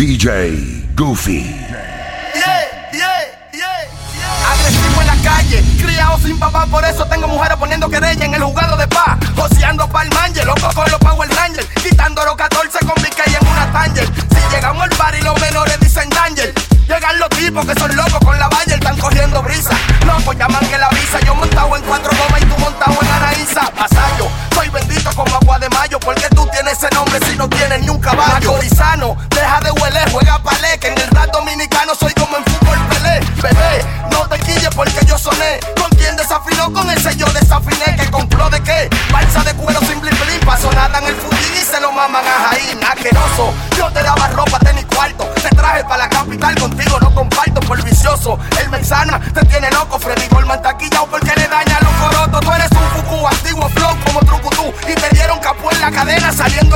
DJ Goofy. Yeah, yeah, yeah, Agresivo en la calle, criado sin papá, por eso tengo mujeres poniendo querella en el jugado de paz. Joseando pa'l manje, loco con los Power Rangers, quitando los 14 con BK en una Tanger. Si llegamos al bar y los menores dicen danger, llegan los tipos que son locos con la valla, están cogiendo brisa. Locos llaman que la visa, yo montado en cuatro gomas y tú montado en Anaísa. Pasayo, soy bendito como agua de mayo, porque tú tienes ese nombre si no tienes ni un caballo. Corizano,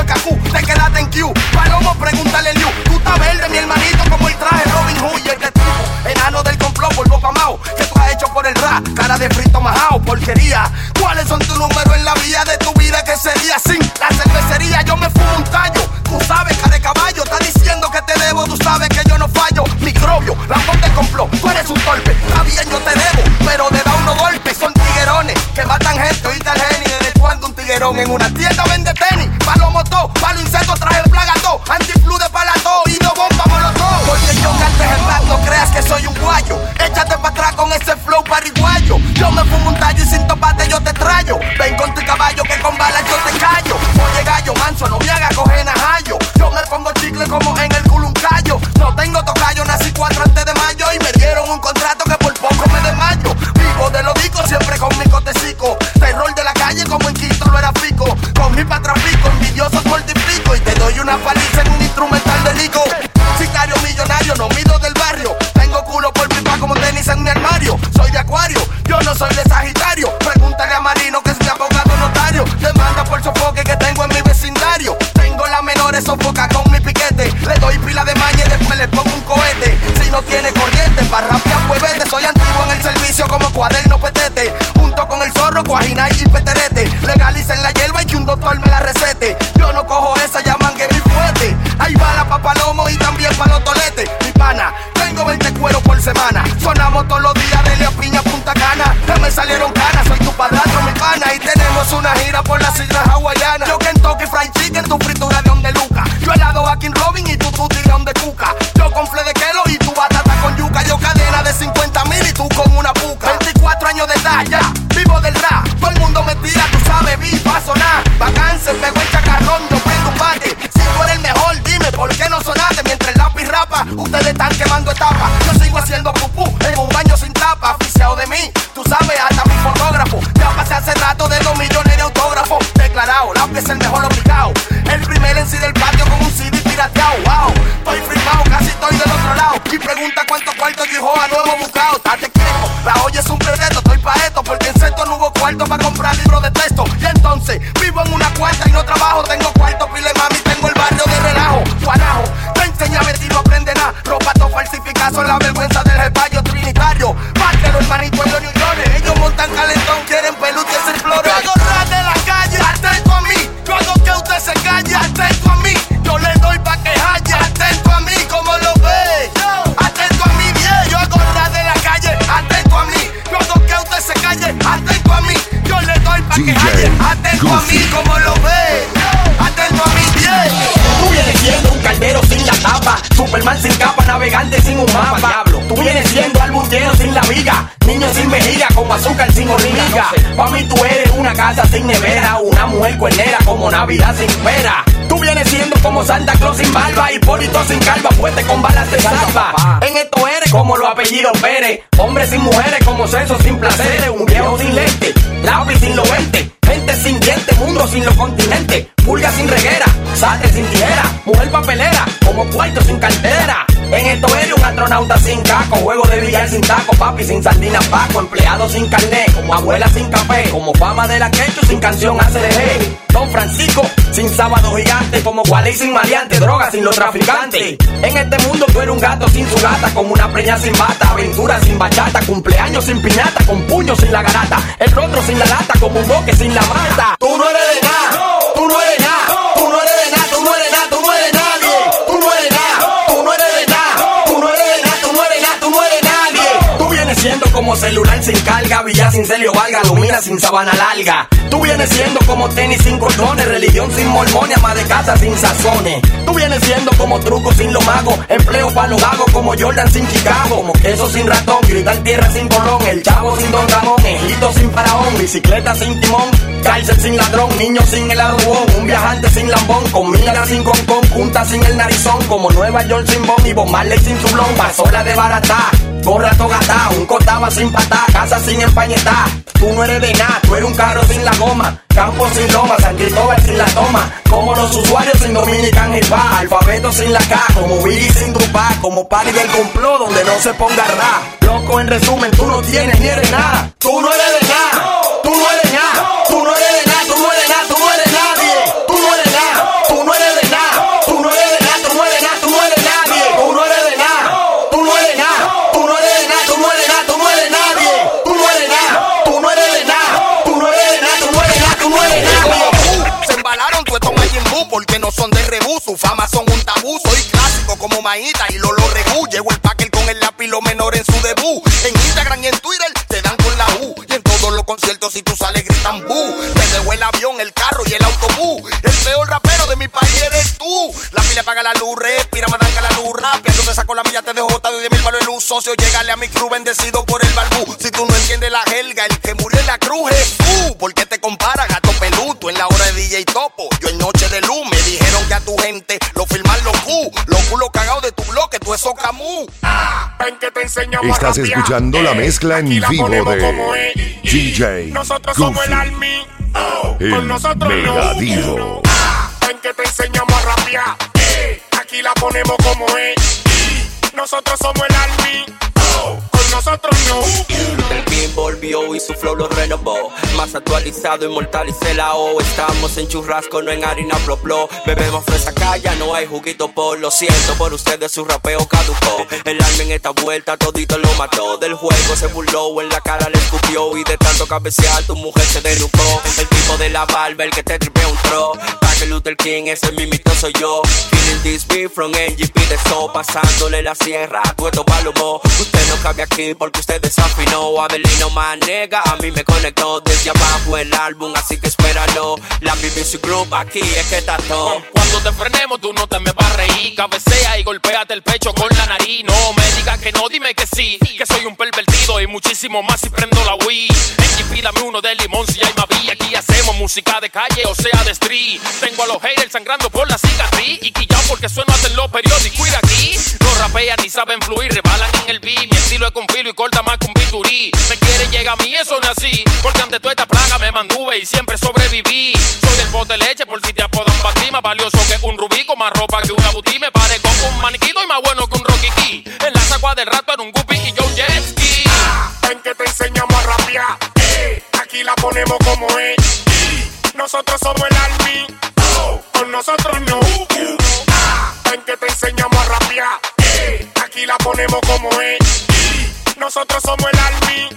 el cacú. Te quedaste en Q. Palomo, pregúntale Liu. Tú estás verde, mi hermanito, como el traje Robin Hood y este tipo. Enano del complot, polvo pamao. Que tú has hecho por el rap, cara de frito majao, porquería. ¿Cuáles son tus números en la vía de tu vida? que sería sin la cervecería? Yo me fumo un tallo. Tú sabes, cara de caballo, está diciendo que te debo. Tú sabes que yo no fallo. Microbio, la del complot. Tú eres un golpe. Está bien, yo te debo, pero le da unos golpes. Son tiguerones que matan gente. Oíste al genio. ¿Desde cuando un tiguerón en una tienda me fumo un tallo y sin topate yo te trayo. Ven con tu caballo que con balas yo te callo. Oye gallo, manso, no me haga coger najayo. Yo me pongo chicle como en el culo un callo. No tengo tocayo, nací cuatro antes de mayo y me dieron un contrato que por poco me desmayo. Vivo de lo dico, siempre con mi cotecico. Terror de la calle como en Quito lo era pico. Con mi patrafico, envidiosos multiplico y te doy una paliza en un instrumental de lico. Cuajina y peterete. Legalicen la hierba y que un doctor me la recete. Yo no cojo esa, llaman que mi fuerte. Ahí va la papalomo y también para los toletes. Mi pana, tengo 20 cueros por semana. Sonamos todos los días de Leo Piña Punta Cana. Ya me salieron ganas, soy tu padrastro, mi pana. Y tenemos una gira por las islas hawaianas. Todo el mundo me tira, tú sabes, vi, va a sonar. Vacances, pegó el chacarrón, yo prendo un bate. Si tú eres el mejor, dime por qué no sonaste mientras el lápiz rapa. Ustedes están quemando etapas. Yo sigo haciendo pupú en un baño sin tapa. Oficiado de mí, tú sabes, hasta mi fotógrafo. Ya pasé hace rato de dos millones calle, atento a mí. Yo le doy pa' que haya, atento a mí, como lo ve. Atento a mí, bien. Tú vienes siendo un caldero sin la tapa, Superman sin capa, navegante sin un mapa. Diablo, tú vienes siendo albutero sin la viga, niño sin vejiga, como azúcar sin hormiga. Pa' mí tú eres una casa sin nevera, una mujer cuernera como Navidad sin pera. Tú vienes siendo como Santa Claus sin barba, Hipólito sin calva, fuerte con balas de salva. En esto eres como los apellidos Pérez, hombres sin mujeres como sexo sin placeres, un viejo sin lente, lápiz sin lo vente. Gente sin dientes, mundo sin los continentes, pulga sin reguera, sastre sin tijera, mujer papelera, como cuarto sin cartera. En esto eres un astronauta sin caco, juego de billar sin taco, papi sin sardina paco, empleado sin carnet, como abuela sin café, como fama de la quechu sin canción hace de hey. Don Francisco sin sábado gigante, como Wally sin maleante, droga sin los traficantes. En este mundo tú eres un gato sin su gata, como una preña sin bata, aventura sin bachata, cumpleaños sin piñata, con puños sin la garata, el rostro sin la lata, como un boque sin la mata. Sin carga, villa sin celio valga, lumina sin sabana larga. Tú vienes siendo como tenis sin cordones, religión sin mormones, ama de casa sin sazones. Tú vienes siendo como truco sin lo mago, empleo para los vagos como Jordan sin Chicago, como queso sin ratón, gritar tierra sin colón, el chavo sin don bicicleta sin timón, cárcel sin ladrón, niño sin el arrobón, un viajante sin lambón, comida sin concón, punta sin el narizón, como Nueva York sin bon y bombarle sin su blon, pasola de barata, gorra togata, un cotaba sin patá, casa sin empañetá. Tú no eres de nada, tú eres un carro sin la goma, campo sin loma, San Cristóbal sin la toma, como los usuarios sin Dominican el va, alfabeto sin la K, como Billy sin Tupac, como party del complot donde no se ponga ra. Loco, en resumen, tú no tienes ni eres nada, tú no eres de nada, y Lolo Regú. Llevo el paquel con el lápiz lo menor en su debut. En Instagram y en Twitter te dan si tú sales gritan bu. Te dejó el avión, el carro y el autobús. El peor rapero de mi país eres tú. La pila paga la luz, respira, madanca la luz rápida. Yo te saco la milla, te dejo hasta de mil balos de luz. Socio, llegale a mi crew bendecido por el balbú. Si tú no entiendes la jerga, el que murió en la cruz es tú. ¿Por qué te comparas, gato peludo? En la hora de DJ Topo, yo en noche de luz me dijeron que a tu gente lo filman los Q. Los culos cagados de tu tú eso camú. Ven que te enseñamos a Estás rapear. escuchando la Eh, mezcla en la vivo de. DJ Nosotros somos el Goofy, Army. Oh, el con nosotros no. Megadivo. Ven que te enseñamos a rapear. Eh, aquí la ponemos como es. Nosotros somos el Army. Oh, nosotros no. El King volvió y su flow lo renovó. Más actualizado, inmortalicé la O. Estamos en churrasco, no en harina blo blo. Bebemos fresa calla, no hay juguito por. Lo siento por ustedes, su rapeo caducó. El alma en esta vuelta todito lo mató. Del juego se burló, en la cara le escupió. Y de tanto cabecear, tu mujer se denucó. El tipo de la barba, el que te tripea un tro. Luther King, ese mimito soy yo. This beat from NGP de so. Pasándole la sierra, tueto palomo. Usted no cabe aquí porque usted desafinó. Abelino Manega, a mí me conectó desde abajo el álbum, así que espéralo. La BBC Group aquí es que está todo. Cuando te frenemos tú no te me vas a reír Cabecea y golpéate el pecho con la nariz No me digas que no, dime que sí Que soy un pervertido y muchísimo más si prendo la Wii En GP dame uno de limón si hay más música de calle o sea de street. Tengo a los haters sangrando por la cicatriz. Y quillao porque sueno hasta en los periódicos. Y de aquí. No rapean ni saben fluir, rebalan en el beat. Mi estilo es con filo y corta más con biturí Me quieren llegar a mí, eso no así. Porque ante toda esta plaga me mantuve y siempre sobreviví. Soy del bote leche por si te apodan batir Más valioso que un rubí con más ropa que una butí Me parezco un maniquito y más bueno que un Key. En la sagua del rato en un guppy y yo un jet ski. Ven que te enseñamos a rapear. Aquí la ponemos como es. Nosotros somos el Army. Con nosotros no. Ven que te enseñamos a rapear. Aquí la ponemos como es. Nosotros somos el Army.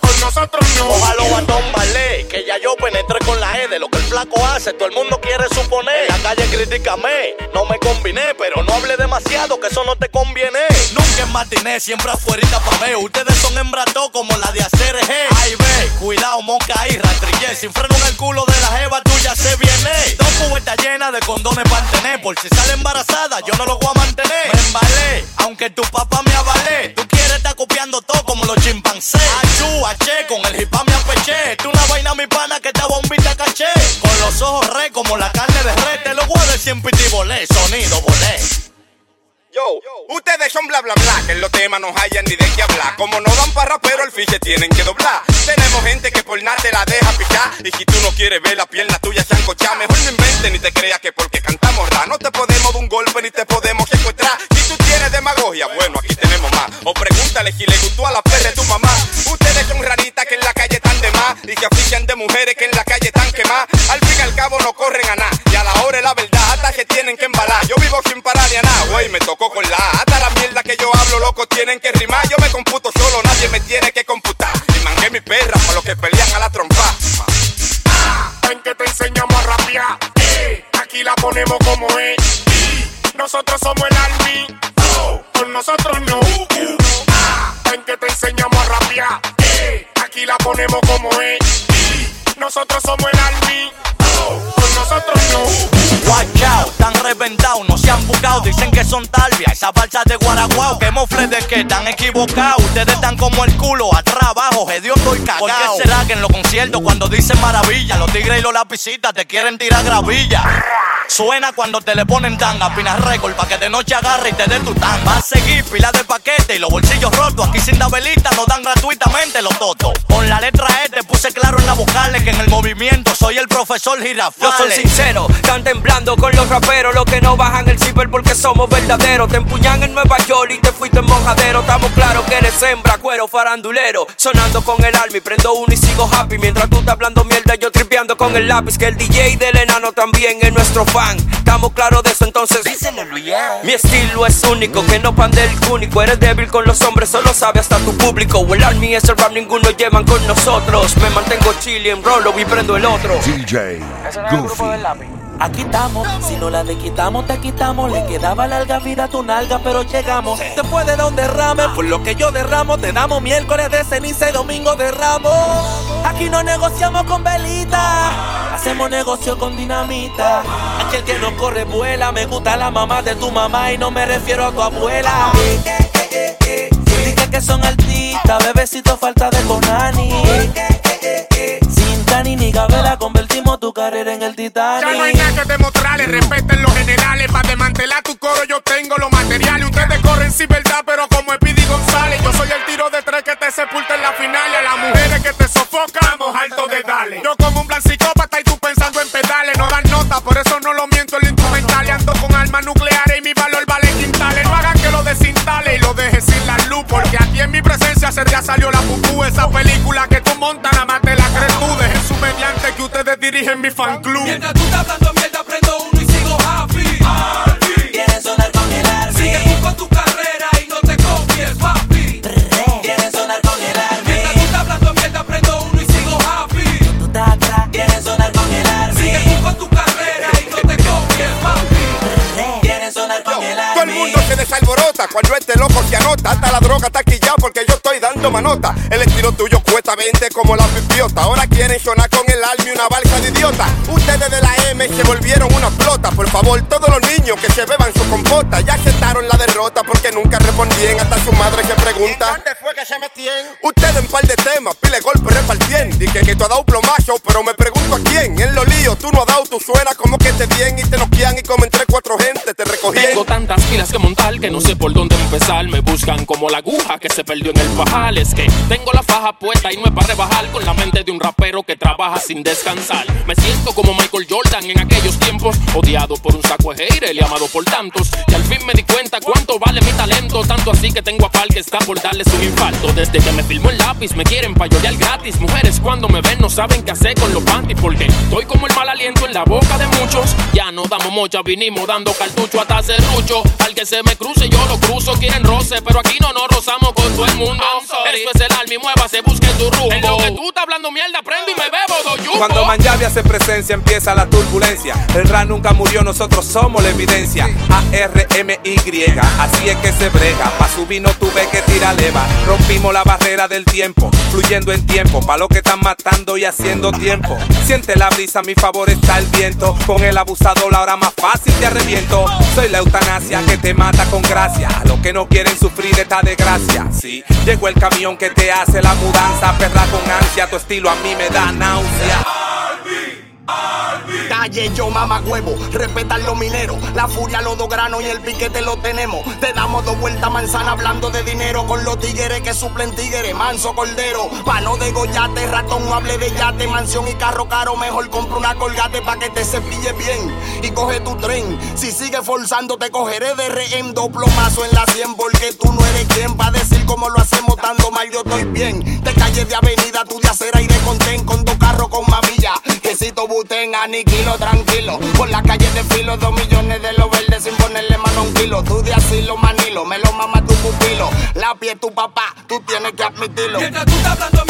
Con nosotros no. Ojalá batón ballet, que ya yo penetré con la E de lo que el flaco hace, todo el mundo quiere suponer. En la calle críticame, no me combiné, pero no hable demasiado, que eso no te conviene. Nunca en matiné, siempre afuerita pa' ver. Ustedes son hembrató como la de hacer eje. Ay, ve, cuidado, monca y rastrillé. Sin freno en el culo de la jeva tuya se viene. Dos cubetas llenas de condones para tener. Por si sale embarazada, yo no lo voy a mantener. Me embalé, aunque tu papá me avalé. Tú quieres estar copiando todo como los chimpancés. Achú, aché, con el hip hop me apeché. Tú una vaina, mi pana, que te bombita caché. Con los ojos re como la carne de red. Te lo voy a decir en sonido volé. Yo, ustedes son bla bla bla, que en los temas no hayan ni de qué hablar. Como no dan para rapero, el fiche tienen que doblar. Tenemos gente que por nada te la deja picar. Y si tú no quieres ver la pierna tuya chancochar, mejor no inventes ni te creas que porque cantamos ra. No te podemos dar un golpe ni te podemos secuestrar. Si tú tienes demagogia, bueno, aquí tenemos más. O pregúntale si le gustó a la perra de tu mamá. Ustedes son raritas que en la calle están de más. Y se afician de mujeres que en la calle están quemadas. Al fin y al cabo no corren a nada. Tienen que rimar. Yo me computo solo, nadie me tiene que computar. Y mangué mi perra para los que pelean a la trompa. Ven que te enseñamos a rapear. Eh, aquí la ponemos como es. Nosotros somos el Army. Oh, con nosotros no. Ven que te enseñamos a rapear. Eh, aquí la ponemos como es. Nosotros somos el army. Con nosotros no. Watch out, están reventados, no se han buscado. Dicen que son talvia, esa falsa de Guaraguao. Que mofle de que están equivocados. Ustedes están como el culo, atrás abajo, hediondo y cagao. ¿Por qué será que en los conciertos cuando dicen maravilla, los tigres y los lapicitas te quieren tirar gravilla? Suena cuando te le ponen tanga, pinas récord pa' que de noche agarre y te dé tu tanga. Va a seguir pila de paquete y los bolsillos rotos. Aquí sin velita nos dan gratuitamente los totos. Con la letra E te puse claro en la vocales que en el movimiento soy el profesor Girafales. Yo soy sincero, están temblando con los raperos, los que no bajan el ciber porque somos verdaderos. Te empuñan en Nueva York y te fuiste en mojadero. Estamos claros que eres hembra, cuero farandulero. Sonando con el alma y prendo uno y sigo happy. Mientras tú estás hablando mierda, yo tripeando con el lápiz. Que el DJ del enano también es nuestro fan. Estamos claros de eso, entonces díselo, Mi estilo es único, que no pan del cúnico. Eres débil con los hombres, solo sabe hasta tu público. El army es el rap, ninguno llevan con nosotros. Me mantengo chile en rolo y prendo el otro. DJ Goofy. Aquí estamos, si no la de quitamos, te quitamos. Le quedaba larga vida a tu nalga, pero llegamos. Después de un derrame, por lo que yo derramo, te damos miércoles de ceniza y domingo de ramo. Aquí no negociamos con velita, hacemos negocio con dinamita. Aquí el que no corre vuela, me gusta la mamá de tu mamá y no me refiero a tu abuela. Dije que son artistas, bebecito falta de conani. En el Titanic. Ya no hay nada que demostrarle, respeten los generales. Para desmantelar tu coro yo tengo los materiales. Ustedes corren sin verdad, pero como Speedy González. Yo soy el tiro de tres que te sepulta en la final. Y a las mujeres que te sofocamos, alto de dale. Yo como un plan psicópata y tú pensando en pedales. No dan nota, por eso no lo miento en lo instrumental. Y ando con armas nucleares y mi valor vale quintales. No hagan que lo desinstale y lo deje sin la luz. Porque aquí en mi presencia día salió la pupú. Esa película que tú montas, dirigen mi fan club. Mientras tú estás hablando mierda, prendo uno y sigo happy. Quieren sonar con el army. Sigue tú con tu carrera y no te copies, papi. Quieren sonar con el army. Mientras tú estás hablando mierda, prendo uno y sigo happy. Tú estás atrás. Quieren sonar con el army. Sigue tú con tu carrera y no te copies, papi. Quieren sonar con el army. Todo el mundo se desalborota cuando este loco se anota. Hasta la droga está aquí ya porque manota. El estilo tuyo cuesta 20 como la pipiota. Ahora quieren sonar con el alma y una balsa de idiota. Ustedes de la M se volvieron una flota. Por favor, todos los niños que se beban su compota ya aceptaron la derrota porque nunca respondían. Hasta su madre se pregunta. ¿Dónde fue que se metían? Ustedes en par de temas, pile golpe repartien. Dije que tú has dado plomazo, pero me pregunto a quién. En los líos tú no has dado, tú suenas como que te bien y te noquean y como entre cuatro gente te recogían. Tengo tantas pilas que montar que no sé por dónde empezar. Me buscan como la aguja que se perdió en el pajal. Es que tengo la faja puesta y no es para rebajar con la mente de un rapero que trabaja sin descansar. Me siento como Michael Jordan en aquellos tiempos, odiado por un saco de haters y amado por tantos. Y al fin me di cuenta cuánto vale mi talento. Tanto así que tengo a pal que está por darles un infarto. Desde que me filmó el lápiz, me quieren payolear gratis. Mujeres cuando me ven no saben qué hacer con los panties. Porque estoy como el mal aliento en la boca de muchos. Ya no damos mocha, vinimos dando cartucho hasta serrucho. Al que se me cruce, yo lo cruzo. Quieren roce, pero aquí no nos rozamos con todo el mundo. Esto es el alma y mueva, se busque tu rumbo. En lo que tú estás hablando mierda, prendo y me bebo dos yumbos. Cuando Manjavi hace presencia empieza la turbulencia. El rap nunca murió, nosotros somos la evidencia. A-R-M-Y, así es que se brega. Pa' subir no tuve que tirar leva. Rompimos la barrera del tiempo, fluyendo en tiempo. Pa' lo que están matando y haciendo tiempo. Siente la brisa, a mi favor está el viento. Con el abusador la hora más fácil te arreviento. Soy la eutanasia que te mata con gracia. Los que no quieren sufrir esta desgracia. Sí, llegó el camión que te hace la mudanza. Perra con ansia, tu estilo a mí me da náusea. Calle yo mama huevo, respetan los mineros, la furia, los dos granos y el piquete lo tenemos. Te damos dos vueltas manzana hablando de dinero con los tigres que suplen tigres, manso cordero. Pa' no degollate, ratón, no hable de yate, mansión y carro caro, mejor compra una colgate pa' que te cepille bien y coge tu tren. Si sigues forzando te cogeré de rehén, dos plomazos en la 100 porque tú no eres quien va a decir cómo lo hacemos dando mal, yo estoy bien. Te calles de avenida, tú de acera Quesito butén, aniquilo, tranquilo. Por la calle de filo, dos millones de los verdes sin ponerle mano a un kilo. Tú de asilo, manilo, me lo mama tu pupilo. La pie tu papá, tú tienes que admitirlo. Mientras tú estás hablando